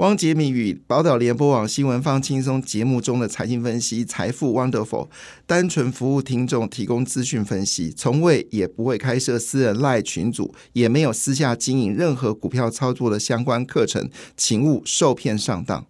汪杰明与宝岛联播网新闻放轻松节目中的财经分析，财富 Wonderful，单纯服务听众，提供资讯分析，从未也不会开设私人赖群组，也没有私下经营任何股票操作的相关课程，请勿受骗上当。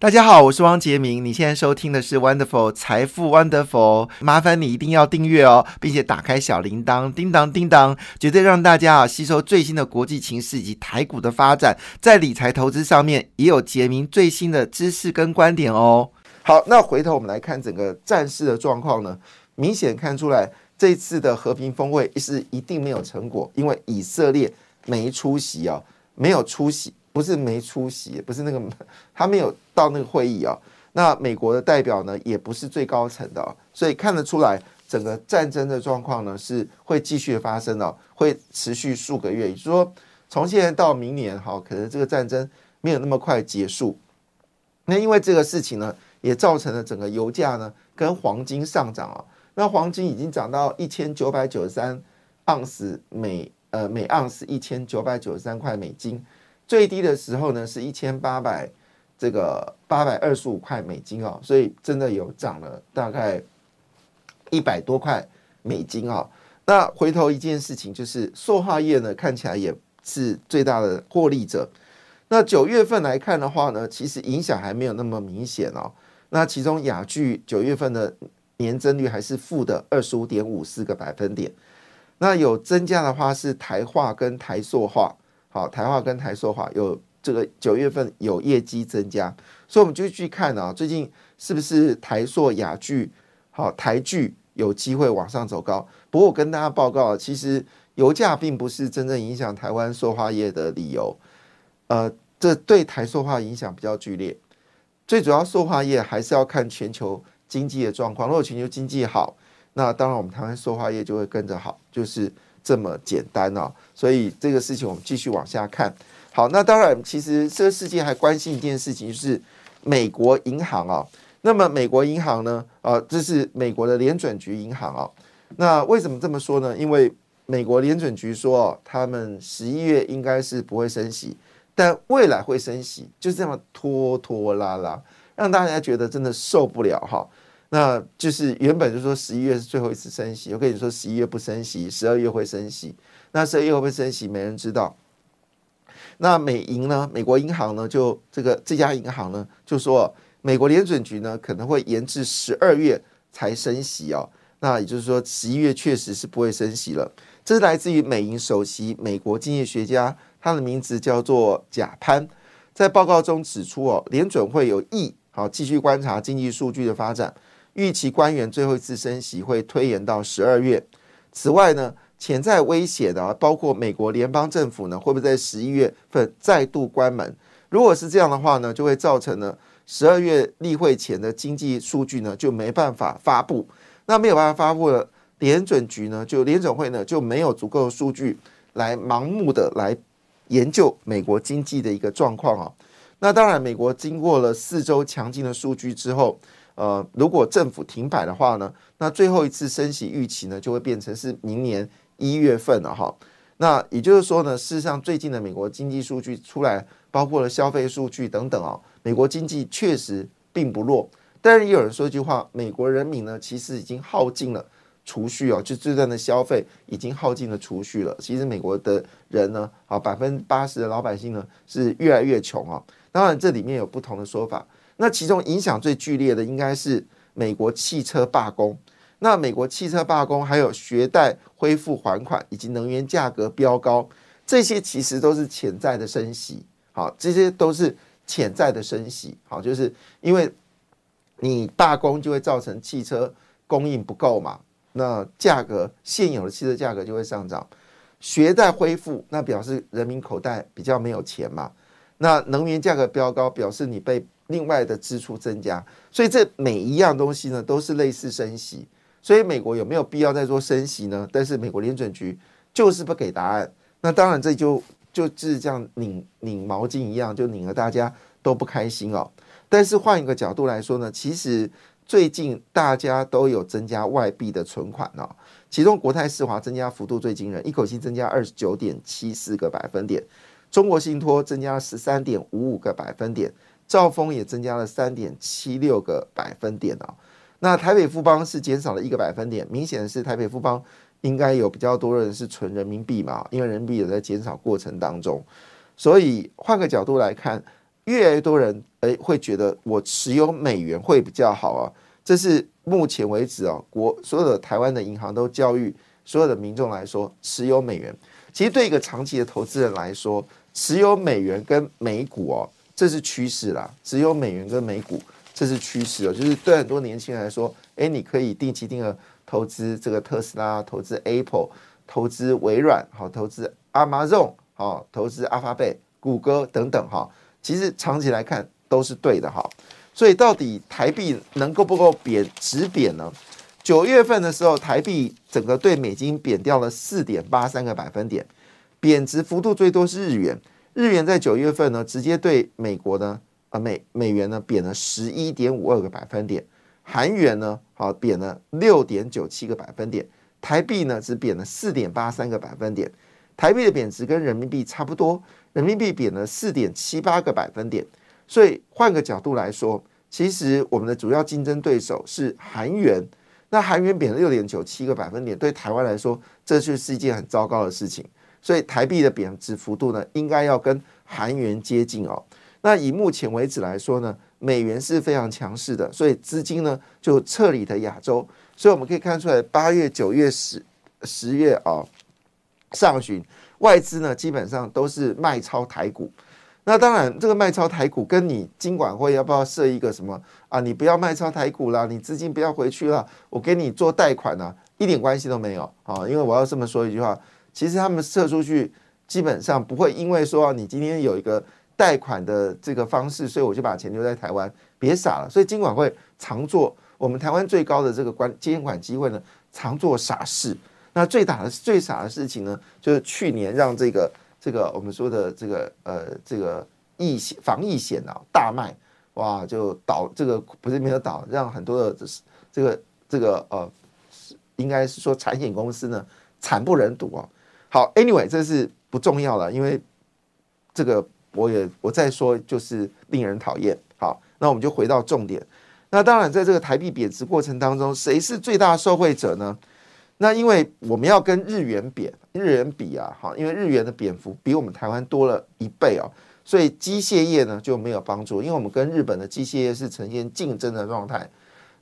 大家好，我是汪杰明。你现在收听的是 Wonderful 财富 Wonderful，麻烦你一定要订阅哦，并且打开小铃铛，叮当叮当，绝对让大家啊吸收最新的国际情势以及台股的发展，在理财投资上面也有杰明最新的知识跟观点哦。好，那回头我们来看整个战事的状况呢，明显看出来这次的和平峰会是一定没有成果，因为以色列没出席哦，没有出席。不是没出席，不是那个 他没有到那个会议啊。那美国的代表呢，也不是最高层的，所以看得出来，整个战争的状况呢是会继续发生的，会持续数个月。也就是说，从现在到明年，哈，可能这个战争没有那么快结束。那因为这个事情呢，也造成了整个油价呢跟黄金上涨啊。那黄金已经涨到一千九百九十三盎司每呃每盎司一千九百九十三块美金。最低的时候呢，是一千八百这个八百二十五块美金哦，所以真的有涨了大概一百多块美金啊。那回头一件事情就是，塑化业呢看起来也是最大的获利者。那九月份来看的话呢，其实影响还没有那么明显哦。那其中雅聚九月份的年增率还是负的二十五点五四个百分点。那有增加的话是台化跟台塑化。好，台化跟台塑化有这个九月份有业绩增加，所以我们就去看啊，最近是不是台塑、雅聚、好台聚有机会往上走高？不过我跟大家报告，其实油价并不是真正影响台湾塑化业的理由，呃，这对台塑化影响比较剧烈。最主要塑化业还是要看全球经济的状况，如果全球经济好，那当然我们台湾塑化业就会跟着好，就是。这么简单哦，所以这个事情我们继续往下看。好，那当然，其实这个世界还关心一件事情，就是美国银行啊。那么美国银行呢？呃，这是美国的联准局银行啊。那为什么这么说呢？因为美国联准局说，哦他们十一月应该是不会升息，但未来会升息，就这样拖拖拉拉，让大家觉得真的受不了哈。那就是原本就说十一月是最后一次升息，我跟你说十一月不升息，十二月会升息。那十二月会不会升息，没人知道。那美银呢？美国银行呢？就这个这家银行呢，就说美国联准局呢可能会延至十二月才升息哦。那也就是说十一月确实是不会升息了。这是来自于美银首席美国经济学家，他的名字叫做贾潘，在报告中指出哦，联准会有意好继续观察经济数据的发展。预期官员最后一次升息会推延到十二月。此外呢，潜在威胁的包括美国联邦政府呢会不会在十一月份再度关门？如果是这样的话呢，就会造成呢十二月例会前的经济数据呢就没办法发布。那没有办法发布了，联准局呢就联准会呢就没有足够的数据来盲目的来研究美国经济的一个状况啊。那当然，美国经过了四周强劲的数据之后。呃，如果政府停摆的话呢，那最后一次升息预期呢，就会变成是明年一月份了哈。那也就是说呢，事实上最近的美国经济数据出来，包括了消费数据等等啊，美国经济确实并不弱。但是也有人说一句话，美国人民呢，其实已经耗尽了储蓄哦，就这段的消费已经耗尽了储蓄了。其实美国的人呢，啊，百分之八十的老百姓呢，是越来越穷啊。当然这里面有不同的说法。那其中影响最剧烈的应该是美国汽车罢工。那美国汽车罢工，还有学贷恢复还款，以及能源价格飙高，这些其实都是潜在的升息。好，这些都是潜在的升息。好，就是因为你罢工就会造成汽车供应不够嘛，那价格现有的汽车价格就会上涨。学贷恢复，那表示人民口袋比较没有钱嘛。那能源价格飙高，表示你被另外的支出增加，所以这每一样东西呢都是类似升息，所以美国有没有必要再做升息呢？但是美国联准局就是不给答案，那当然这就就是这样拧拧毛巾一样，就拧得大家都不开心哦。但是换一个角度来说呢，其实最近大家都有增加外币的存款哦，其中国泰世华增加幅度最惊人，一口气增加二十九点七四个百分点。中国信托增加了十三点五五个百分点，兆丰也增加了三点七六个百分点啊。那台北富邦是减少了一个百分点，明显的是台北富邦应该有比较多人是存人民币嘛，因为人民币也在减少过程当中，所以换个角度来看，越来越多人诶会觉得我持有美元会比较好啊。这是目前为止啊，国所有的台湾的银行都教育所有的民众来说，持有美元，其实对一个长期的投资人来说，只有美元跟美股哦，这是趋势啦。只有美元跟美股。这是趋势哦，就是对很多年轻人来说，哎，你可以定期定额投资这个特斯拉，投资 Apple，投资微软，好，投资 Amazon，好，投资阿发贝、谷歌等等哈。其实长期来看都是对的哈。所以到底台币能够不够贬值贬呢？九月份的时候，台币整个对美金贬掉了四点八三个百分点，贬值幅度最多是日元，日元在九月份呢，直接对美国呢。啊，美美元呢贬了十一点五二个百分点，韩元呢好贬了六点九七个百分点，台币呢只贬了四点八三个百分点，台币的贬值跟人民币差不多，人民币贬了四点七八个百分点，所以换个角度来说，其实我们的主要竞争对手是韩元，那韩元贬了六点九七个百分点，对台湾来说这就是一件很糟糕的事情，所以台币的贬值幅度呢应该要跟韩元接近哦。那以目前为止来说呢，美元是非常强势的，所以资金呢就撤离的亚洲。所以我们可以看出来，八月、九月、十十月啊上旬，外资呢基本上都是卖超台股。那当然，这个卖超台股跟你金管会要不要设一个什么啊？你不要卖超台股啦，你资金不要回去了，我给你做贷款呢，一点关系都没有啊。因为我要这么说一句话，其实他们撤出去基本上不会因为说你今天有一个。贷款的这个方式，所以我就把钱留在台湾，别傻了。所以金管会常做我们台湾最高的这个管监管机会呢，常做傻事。那最大的最傻的事情呢，就是去年让这个这个我们说的这个呃这个疫险防疫险啊大卖，哇就倒这个不是没有倒，让很多的这个这个呃应该是说产险公司呢惨不忍睹啊。好，anyway 这是不重要了，因为这个。我也我再说，就是令人讨厌。好，那我们就回到重点。那当然，在这个台币贬值过程当中，谁是最大受惠者呢？那因为我们要跟日元贬，日元比啊，好，因为日元的贬幅比我们台湾多了一倍哦，所以机械业呢就没有帮助，因为我们跟日本的机械业是呈现竞争的状态。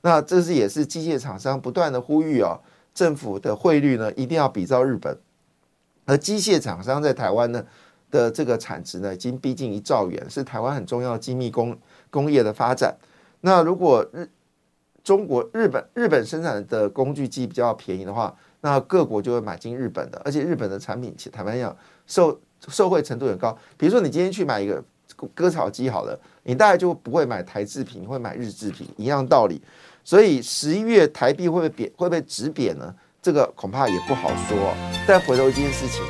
那这是也是机械厂商不断的呼吁哦，政府的汇率呢一定要比照日本，而机械厂商在台湾呢。的这个产值呢，已经逼近一兆元，是台湾很重要的精密工工业的发展。那如果日中国日本日本生产的工具机比较便宜的话，那各国就会买进日本的，而且日本的产品，坦白讲，受受惠程度很高。比如说，你今天去买一个割草机好了，你大概就不会买台制品，会买日制品，一样道理。所以十一月台币会不会贬，会不会止贬呢？这个恐怕也不好说。再回头一件事情，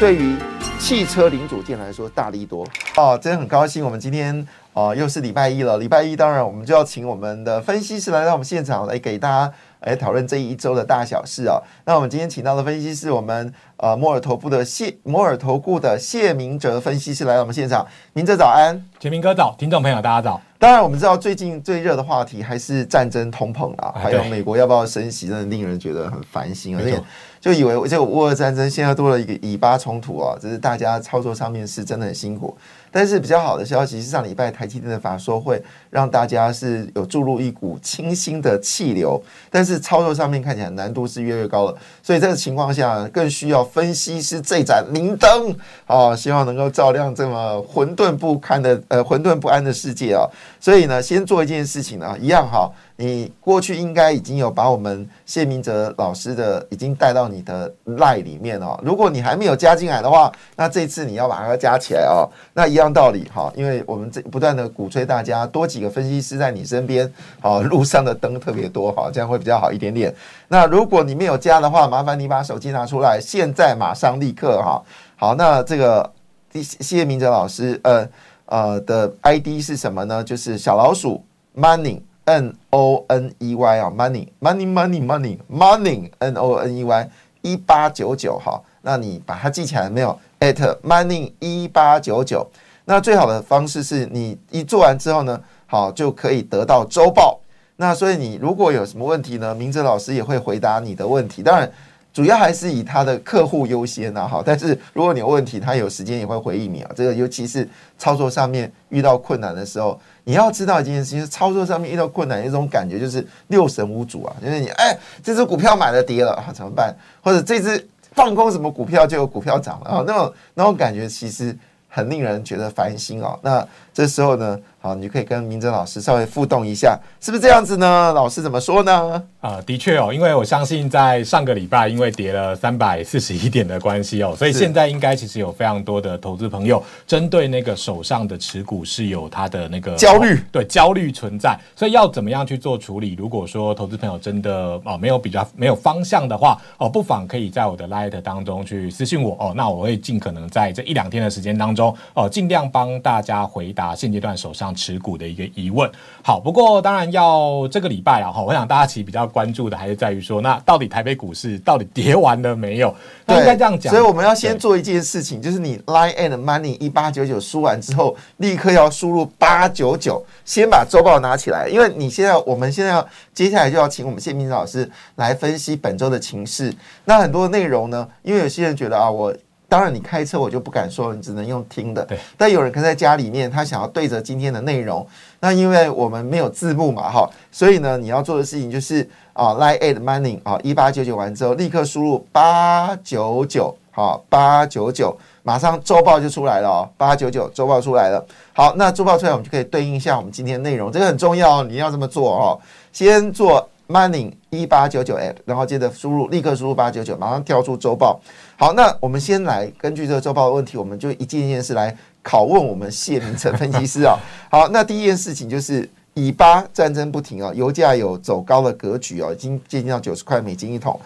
对于汽车零组件来说大力多哦，真的很高兴。我们今天哦又是礼拜一了，礼拜一当然我们就要请我们的分析师来到我们现场来给大家来讨论这一周的大小事啊。那我们今天请到的分析师，我们呃摩尔投顾的谢摩尔投顾的谢明哲分析师来到我们现场，明哲早安，全明哥早，听众朋友大家早。当然我们知道最近最热的话题还是战争通膨啊，还有美国要不要升息，真的令人觉得很烦心而且。就以为这个乌俄战争现在多了一个以巴冲突啊，只是大家操作上面是真的很辛苦。但是比较好的消息是，上礼拜台积电的法说会让大家是有注入一股清新的气流，但是操作上面看起来难度是越来越高了。所以这个情况下，更需要分析师这盏明灯啊，希望能够照亮这么混沌不堪的呃混沌不安的世界啊。所以呢，先做一件事情啊，一样哈。你过去应该已经有把我们谢明哲老师的已经带到你的赖里面哦。如果你还没有加进来的话，那这次你要把它加起来哦。那一样道理哈，因为我们这不断的鼓吹大家多几个分析师在你身边，好 路上的灯特别多哈，这样会比较好一点点。那如果你没有加的话，麻烦你把手机拿出来，现在马上立刻哈。好，那这个谢明哲老师呃呃的 ID 是什么呢？就是小老鼠 money。N O N E Y 啊，money money money money money N O N E Y 一八九九哈那你把它记起来没有？at money 一八九九。那最好的方式是你一做完之后呢，好就可以得到周报。那所以你如果有什么问题呢，明哲老师也会回答你的问题。当然，主要还是以他的客户优先啊，好。但是如果你有问题，他有时间也会回应你啊。这个尤其是操作上面遇到困难的时候，你要知道一件事情：操作上面遇到困难，一种感觉就是六神无主啊。就是你哎，这只股票买了跌了啊，怎么办？或者这只放空什么股票就有股票涨了啊，那种那种感觉其实。很令人觉得烦心哦。那这时候呢，好，你就可以跟明哲老师稍微互动一下，是不是这样子呢？老师怎么说呢？啊，的确哦，因为我相信在上个礼拜，因为跌了三百四十一点的关系哦，所以现在应该其实有非常多的投资朋友针对那个手上的持股是有他的那个焦虑，对焦虑存在，所以要怎么样去做处理？如果说投资朋友真的哦没有比较没有方向的话哦，不妨可以在我的 Light 当中去私信我哦，那我会尽可能在这一两天的时间当中。哦，尽量帮大家回答现阶段手上持股的一个疑问。好，不过当然要这个礼拜啊，哈，我想大家其实比较关注的还是在于说，那到底台北股市到底跌完了没有？那应该这样讲。所以我们要先做一件事情，就是你 Line and Money 一八九九输完之后，立刻要输入八九九，先把周报拿起来，因为你现在我们现在要接下来就要请我们谢明老师来分析本周的情势。那很多内容呢，因为有些人觉得啊，我。当然，你开车我就不敢说，你只能用听的。对。但有人可能在家里面，他想要对着今天的内容，那因为我们没有字幕嘛，哈，所以呢，你要做的事情就是啊，line add money 啊，一八九九完之后，立刻输入八九九，好，八九九，马上周报就出来了哦，八九九周报出来了。好，那周报出来，我们就可以对应一下我们今天内容，这个很重要，你要这么做哦，先做。Money 一八九九 app，然后接着输入，立刻输入八九九，马上跳出周报。好，那我们先来根据这个周报的问题，我们就一件一件事来拷问我们谢明成分析师啊。好，那第一件事情就是以巴战争不停啊，油价有走高的格局哦，已经接近到九十块美金一桶，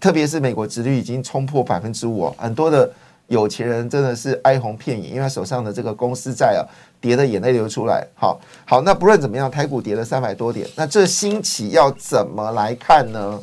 特别是美国殖率已经冲破百分之五哦，很多的。有钱人真的是哀鸿遍野，因为他手上的这个公司债啊，跌的眼泪流出来。好，好，那不论怎么样，台股跌了三百多点，那这新起要怎么来看呢？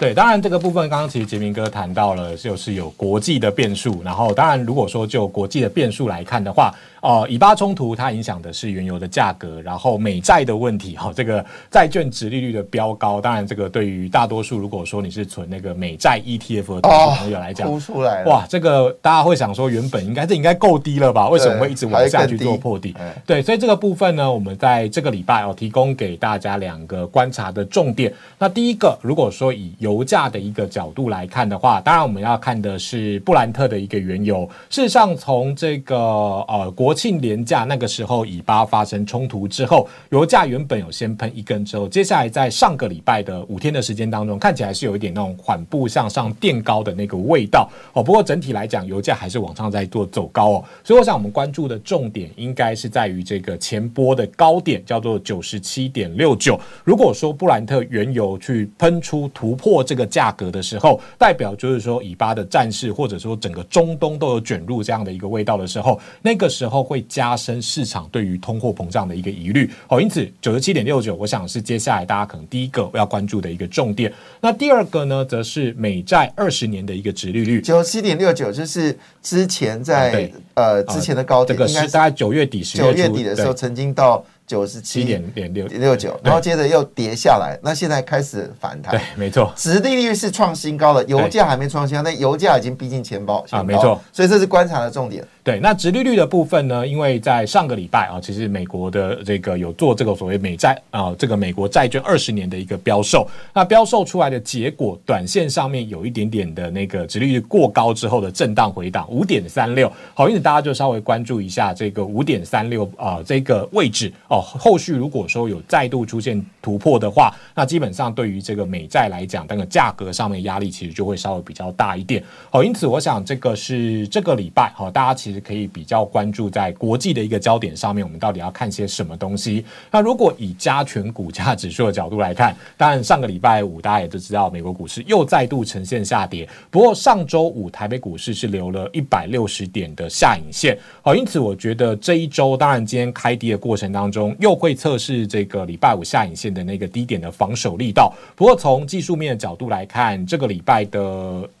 对，当然这个部分刚刚其实杰明哥谈到了，就是有国际的变数。然后，当然如果说就国际的变数来看的话，哦，以巴冲突它影响的是原油的价格，然后美债的问题，哈，这个债券值利率的飙高。当然，这个对于大多数如果说你是存那个美债 ETF 的朋友来讲，出来哇，这个大家会想说，原本应该这应该够低了吧？为什么会一直往下去做破底？对，所以这个部分呢，我们在这个礼拜哦，提供给大家两个观察的重点。那第一个，如果说以油价的一个角度来看的话，当然我们要看的是布兰特的一个原油。事实上，从这个呃国庆连假那个时候，以巴发生冲突之后，油价原本有先喷一根之后，接下来在上个礼拜的五天的时间当中，看起来是有一点那种缓步向上垫高的那个味道哦。不过整体来讲，油价还是往上在做走高哦。所以我想我们关注的重点应该是在于这个前波的高点，叫做九十七点六九。如果说布兰特原油去喷出突破这个价。格的时候，代表就是说以巴的战事，或者说整个中东都有卷入这样的一个味道的时候，那个时候会加深市场对于通货膨胀的一个疑虑。哦，因此九十七点六九，我想是接下来大家可能第一个要关注的一个重点。那第二个呢，则是美债二十年的一个值利率，九十七点六九，就是之前在呃之前的高点，这个是大概九月底、十月底的时候曾经到。九十七点点六。六九，然后接着又跌下来，那现在开始反弹。对，没错，殖利率是创新高了，油价还没创新高，但油价已经逼近钱包啊，没错，所以这是观察的重点。对，那殖利率的部分呢？因为在上个礼拜啊，其实美国的这个有做这个所谓美债啊，这个美国债券二十年的一个标售，那标售出来的结果，短线上面有一点点的那个殖利率过高之后的震荡回档，五点三六。好，因此大家就稍微关注一下这个五点三六啊这个位置哦。后续如果说有再度出现突破的话，那基本上对于这个美债来讲，那个价格上面压力其实就会稍微比较大一点。好，因此我想这个是这个礼拜好，大家其实。可以比较关注在国际的一个焦点上面，我们到底要看些什么东西？那如果以加权股价指数的角度来看，当然上个礼拜五大家也都知道，美国股市又再度呈现下跌。不过上周五台北股市是留了一百六十点的下影线，好，因此我觉得这一周，当然今天开低的过程当中，又会测试这个礼拜五下影线的那个低点的防守力道。不过从技术面的角度来看，这个礼拜的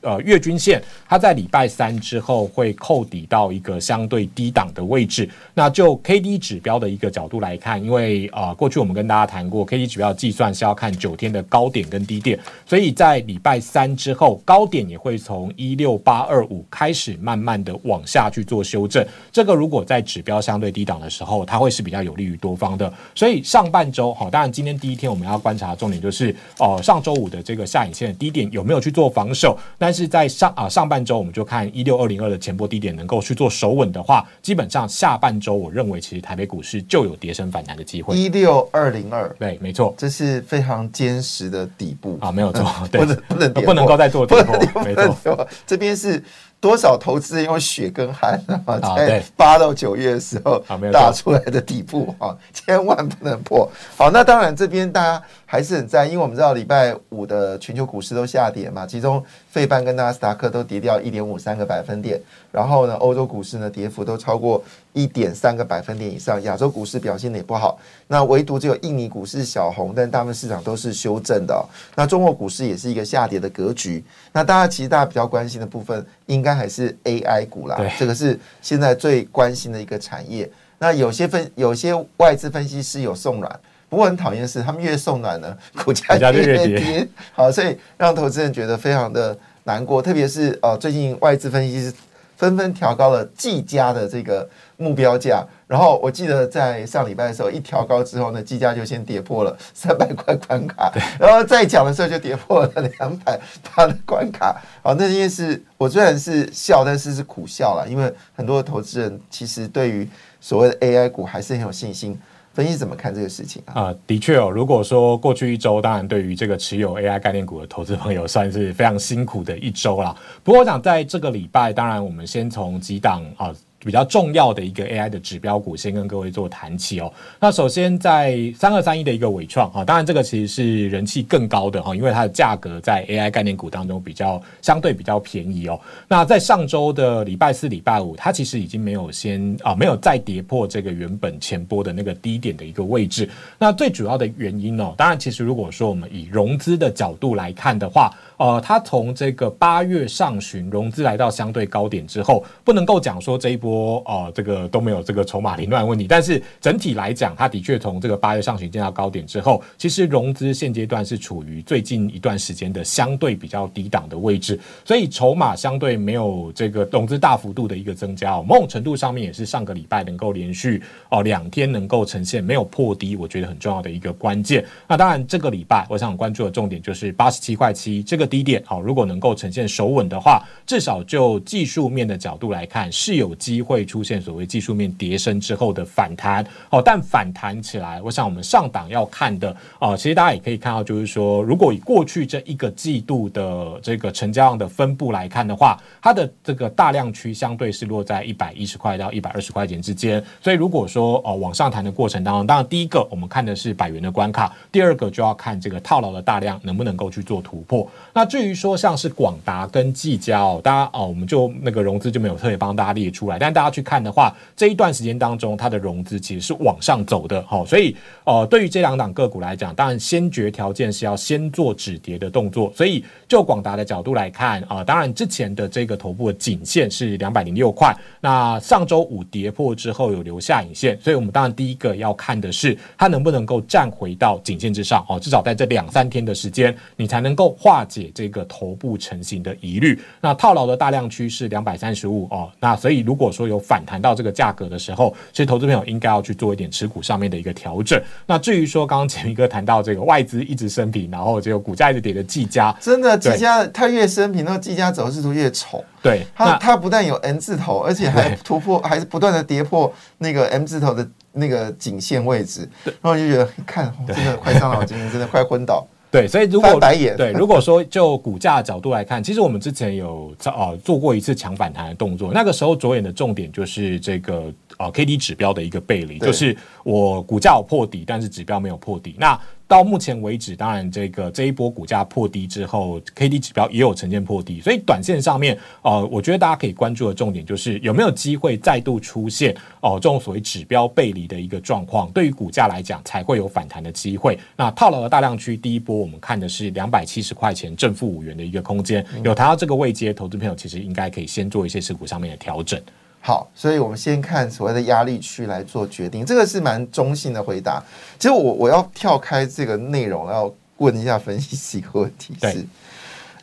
呃月均线，它在礼拜三之后会扣底到一个相对低档的位置。那就 K D 指标的一个角度来看，因为啊过去我们跟大家谈过，K D 指标计算是要看九天的高点跟低点，所以在礼拜三之后，高点也会从一六八二五开始慢慢的往下去做修正。这个如果在指标相对低档的时候，它会是比较有利于多方的。所以上半周好，当然今天第一天我们要观察重点就是哦上周五的这个下影线的低点有没有去做防守。但是在上啊上半周我们就看一六二零二的前波低点能够去做守稳的话，基本上下半周我认为其实台北股市就有跌升反弹的机会。一六二零二，对，没错，这是非常坚实的底部。啊，没有错，不能不能不能够再做跌破，没错，这边是。多少投资人用血跟汗啊，在八到九月的时候打出来的底部啊，千万不能破。好，那当然这边大家还是很在，因为我们知道礼拜五的全球股市都下跌嘛，其中费半跟纳斯达克都跌掉一点五三个百分点，然后呢，欧洲股市呢跌幅都超过一点三个百分点以上，亚洲股市表现的也不好，那唯独只有印尼股市小红，但大部分市场都是修正的。那中国股市也是一个下跌的格局。那大家其实大家比较关心的部分，应该还是 AI 股啦，这个是现在最关心的一个产业。那有些分有些外资分析师有送软，不过很讨厌的是，他们越送暖呢，股价越跌。好，所以让投资人觉得非常的难过。特别是呃，最近外资分析师纷纷调高了技嘉的这个目标价。然后我记得在上礼拜的时候，一调高之后呢，计价就先跌破了 三百块关卡，然后再讲的时候就跌破了两百八的关卡。好，那件事我虽然是笑，但是是苦笑了，因为很多的投资人其实对于所谓的 AI 股还是很有信心。你怎么看这个事情啊？啊，的确哦，如果说过去一周，当然对于这个持有 AI 概念股的投资朋友，算是非常辛苦的一周了。不过我想在这个礼拜，当然我们先从几档啊。比较重要的一个 AI 的指标股，先跟各位做谈起哦。那首先在三二三一的一个伟创啊，当然这个其实是人气更高的哈，因为它的价格在 AI 概念股当中比较相对比较便宜哦。那在上周的礼拜四、礼拜五，它其实已经没有先啊，没有再跌破这个原本前波的那个低点的一个位置。那最主要的原因哦，当然其实如果说我们以融资的角度来看的话，呃，它从这个八月上旬融资来到相对高点之后，不能够讲说这一波。说哦，这个都没有这个筹码凌乱问题，但是整体来讲，它的确从这个八月上旬见到高点之后，其实融资现阶段是处于最近一段时间的相对比较低档的位置，所以筹码相对没有这个融资大幅度的一个增加哦，某种程度上面也是上个礼拜能够连续哦两天能够呈现没有破低，我觉得很重要的一个关键。那当然这个礼拜我想关注的重点就是八十七块七这个低点哦，如果能够呈现守稳的话，至少就技术面的角度来看是有机。会出现所谓技术面跌升之后的反弹，哦，但反弹起来，我想我们上档要看的哦，其实大家也可以看到，就是说，如果以过去这一个季度的这个成交量的分布来看的话，它的这个大量区相对是落在一百一十块到一百二十块钱之间，所以如果说哦往上弹的过程当中，当然第一个我们看的是百元的关卡，第二个就要看这个套牢的大量能不能够去做突破。那至于说像是广达跟技嘉哦，大家哦，我们就那个融资就没有特别帮大家列出来，但大家去看的话，这一段时间当中，它的融资其实是往上走的，哈，所以呃，对于这两档个股来讲，当然先决条件是要先做止跌的动作。所以就广达的角度来看啊，当然之前的这个头部的颈线是两百零六块，那上周五跌破之后有留下影线，所以我们当然第一个要看的是它能不能够站回到颈线之上，哦，至少在这两三天的时间，你才能够化解这个头部成型的疑虑。那套牢的大量区是两百三十五哦，那所以如果说有反弹到这个价格的时候，其实投资朋友应该要去做一点持股上面的一个调整。那至于说刚刚前一哥谈到这个外资一直升平，然后这个股价一直跌的技嘉，真的技嘉它越升平，那个技嘉走势图越丑。对，它它不但有 N 字头，而且还突破，还是不断的跌破那个 M 字头的那个颈线位置。然后就觉得看真的快伤脑筋，真的快昏倒。对，所以如果对，如果说就股价角度来看，其实我们之前有呃做过一次强反弹的动作，那个时候着眼的重点就是这个呃 K D 指标的一个背离，就是我股价有破底，但是指标没有破底。那到目前为止，当然这个这一波股价破低之后，K D 指标也有呈现破低，所以短线上面，呃，我觉得大家可以关注的重点就是有没有机会再度出现哦这种所谓指标背离的一个状况，对于股价来讲才会有反弹的机会。那套牢的大量区第一波，我们看的是两百七十块钱正负五元的一个空间，有谈到这个位阶，投资朋友其实应该可以先做一些持股上面的调整。好，所以我们先看所谓的压力区来做决定，这个是蛮中性的回答。其实我我要跳开这个内容，要问一下分析师一个问题是，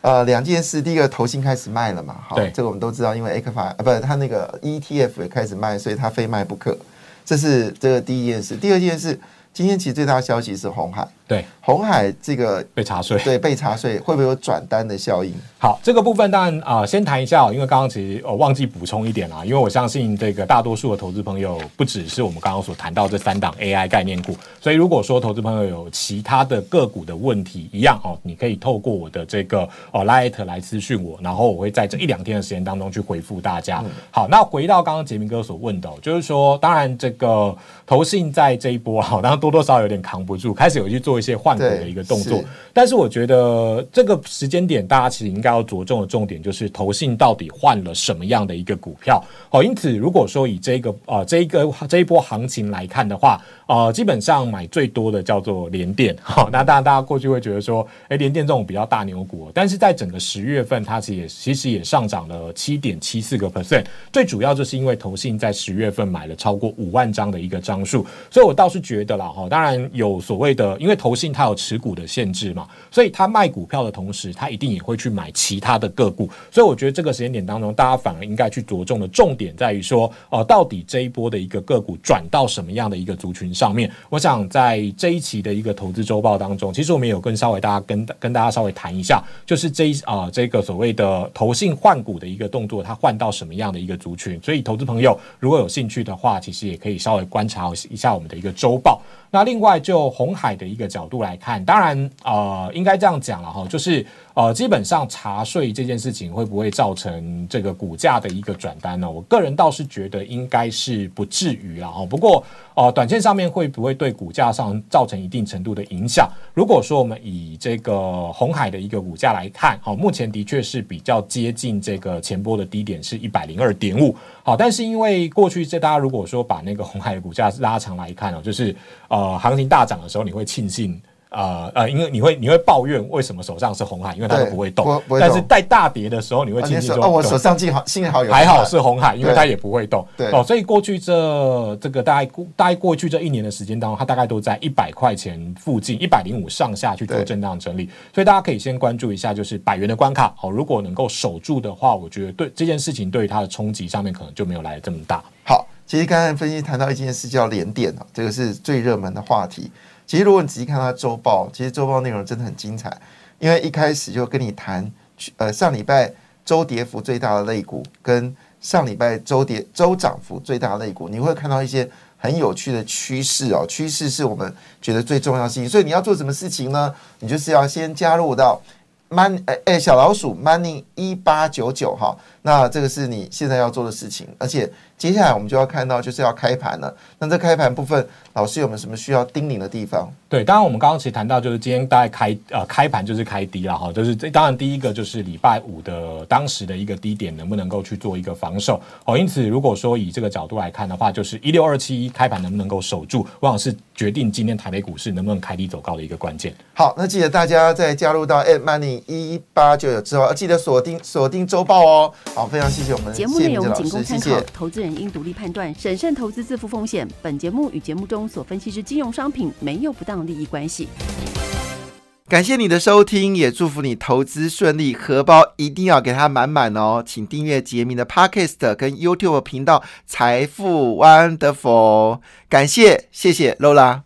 呃，两件事，第一个投信开始卖了嘛？好，这个我们都知道，因为 A 克法啊，不是它那个 ETF 也开始卖，所以它非卖不可，这是这个第一件事。第二件事，今天其实最大的消息是红海。对，红海这个被查税，对被查税会不会有转单的效应？好，这个部分当然啊，先谈一下，因为刚刚其实我忘记补充一点啦，因为我相信这个大多数的投资朋友不只是我们刚刚所谈到这三档 AI 概念股，所以如果说投资朋友有其他的个股的问题，一样哦，你可以透过我的这个哦 Light 来私讯我，然后我会在这一两天的时间当中去回复大家。好，那回到刚刚杰明哥所问的，就是说，当然这个投信在这一波哈，当然多多少少有点扛不住，开始有去做。一些换股的一个动作，但是我觉得这个时间点，大家其实应该要着重的重点就是投信到底换了什么样的一个股票。好，因此如果说以这个呃这一个这一波行情来看的话，呃，基本上买最多的叫做联电。好，那当然大家过去会觉得说，哎，联电这种比较大牛股，但是在整个十月份，它其实也其实也上涨了七点七四个 percent。最主要就是因为投信在十月份买了超过五万张的一个张数，所以我倒是觉得啦，哈，当然有所谓的，因为投投信它有持股的限制嘛，所以它卖股票的同时，它一定也会去买其他的个股。所以我觉得这个时间点当中，大家反而应该去着重的重点在于说，呃，到底这一波的一个个股转到什么样的一个族群上面？我想在这一期的一个投资周报当中，其实我们有跟稍微大家跟跟大家稍微谈一下，就是这一啊这个所谓的投信换股的一个动作，它换到什么样的一个族群？所以投资朋友如果有兴趣的话，其实也可以稍微观察一下我们的一个周报。那另外就红海的一个角度来看，当然呃，应该这样讲了哈，就是呃，基本上查税这件事情会不会造成这个股价的一个转单呢？我个人倒是觉得应该是不至于了哈。不过呃，短线上面会不会对股价上造成一定程度的影响？如果说我们以这个红海的一个股价来看，好，目前的确是比较接近这个前波的低点是一百零二点五，好，但是因为过去这大家如果说把那个红海的股价拉长来看哦，就是呃，行情大涨的时候，你会庆幸。呃呃，因为你会你会抱怨为什么手上是红海，因为它都不会动。但是在大跌的时候，你会庆幸说，哦，我手上幸好幸好有还好是红海，因为它也不会动。对哦，所以过去这这个大概大概过去这一年的时间当中，它大概都在一百块钱附近，一百零五上下去做震荡整理。所以大家可以先关注一下，就是百元的关卡。好，如果能够守住的话，我觉得对这件事情对于它的冲击上面可能就没有来的这么大。好，其实刚才分析谈到一件事叫连电啊，这个是最热门的话题。其实，如果你仔细看它周报，其实周报内容真的很精彩。因为一开始就跟你谈，呃，上礼拜周跌幅最大的类股，跟上礼拜周跌周涨幅最大的类股，你会看到一些很有趣的趋势哦。趋势是我们觉得最重要性，所以你要做什么事情呢？你就是要先加入到 money，哎小老鼠 money 一八九九哈。那这个是你现在要做的事情，而且。接下来我们就要看到就是要开盘了。那这开盘部分，老师有没有什么需要叮咛的地方？对，当然我们刚刚其实谈到，就是今天大概开呃开盘就是开低了哈，就是这当然第一个就是礼拜五的当时的一个低点能不能够去做一个防守哦。因此如果说以这个角度来看的话，就是一六二七一开盘能不能够守住，往往是决定今天台北股市能不能开低走高的一个关键。好，那记得大家在加入到 at money 一八九九之后，记得锁定锁定周报哦。好，非常谢谢我们节目内容仅供参考，投资人。应独立判断，审慎投资，自负风险。本节目与节目中所分析之金融商品没有不当利益关系。感谢你的收听，也祝福你投资顺利，荷包一定要给它满满哦！请订阅杰明的 Podcast 跟 YouTube 频道《财富 Wonderful》。感谢，谢谢 Lola。